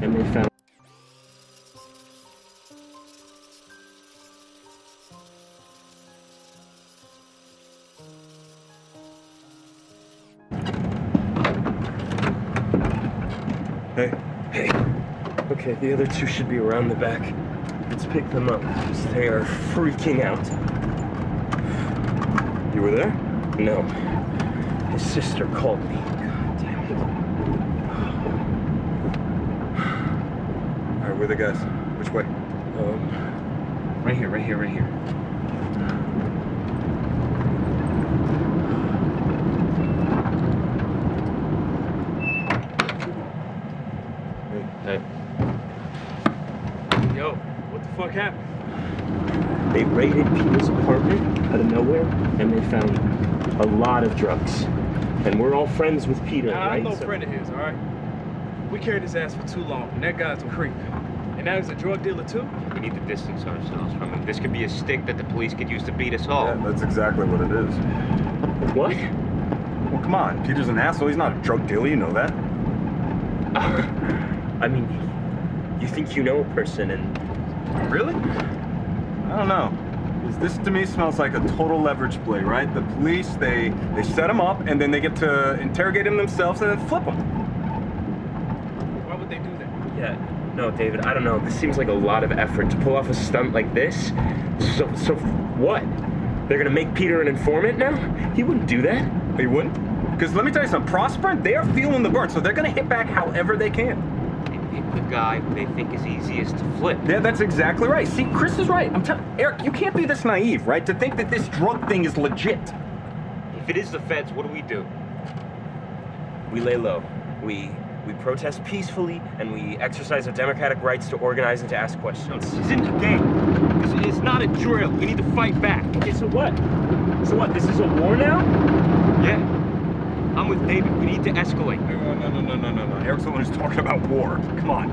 and they found. Hey, Hey. Okay, the other two should be around the back. Let's pick them up. 'cause They are freaking out. you were there? No. His sister called me. God damn it. All right, where are the guys? Which way? Um, right here, right here, right here. Hey. Yo, what the fuck happened? They raided Peter's apartment out of nowhere, and they found a lot of drugs. And we're all friends with Peter, Nah, right? I'm no So- friend of his, all right? We carried his ass for too long, and that guy's a creep. And now he's a drug dealer too? We need to distance ourselves from him. This could be a stick that the police could use to beat us all. Yeah, that's exactly what it is. What? Well, come on. Peter's an asshole. He's not a drug dealer. You know that. I mean, you think you know a person, and Really? I don't know. 'Cause This to me smells like a total leverage play, right? The police, they they set him up and then they get to interrogate him themselves and then flip him. Why would they do that? Yeah, no, David, I don't know. This seems like a lot of effort to pull off a stunt like this. So, so what? They're gonna make Peter an informant now? He wouldn't do that. He wouldn't? Because let me tell you something, Prosper, they're feeling the burn, so they're gonna hit back however they can. They pick the guy who they think is easiest to flip. Yeah, that's exactly right. See, Chris is right. I'm telling Eric, you can't be this naive, right? To think that this drug thing is legit. If it is the feds, what do we do? We lay low. We we protest peacefully, and we exercise our democratic rights to organize and to ask questions. This isn't a game. This is not a drill. We need to fight back. Okay, so what? So what? This is a war now? Yeah. I'm with David. We need to escalate. No, no, no, no, no, no, no. Eric's the one who's talking about war. Come on.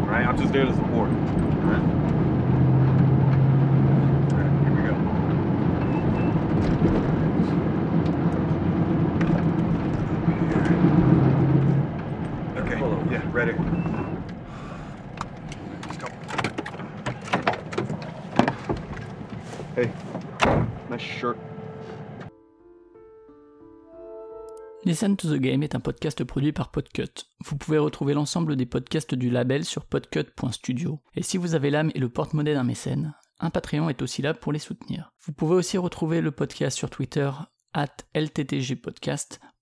All right, I'm just there to support. All right. Hey, nice shirt. Listen to the Game est un podcast produit par Podcut. Vous pouvez retrouver l'ensemble des podcasts du label sur podcut.studio. Et si vous avez l'âme et le porte-monnaie d'un mécène, un Patreon est aussi là pour les soutenir. Vous pouvez aussi retrouver le podcast sur Twitter, at LTTGpodcast,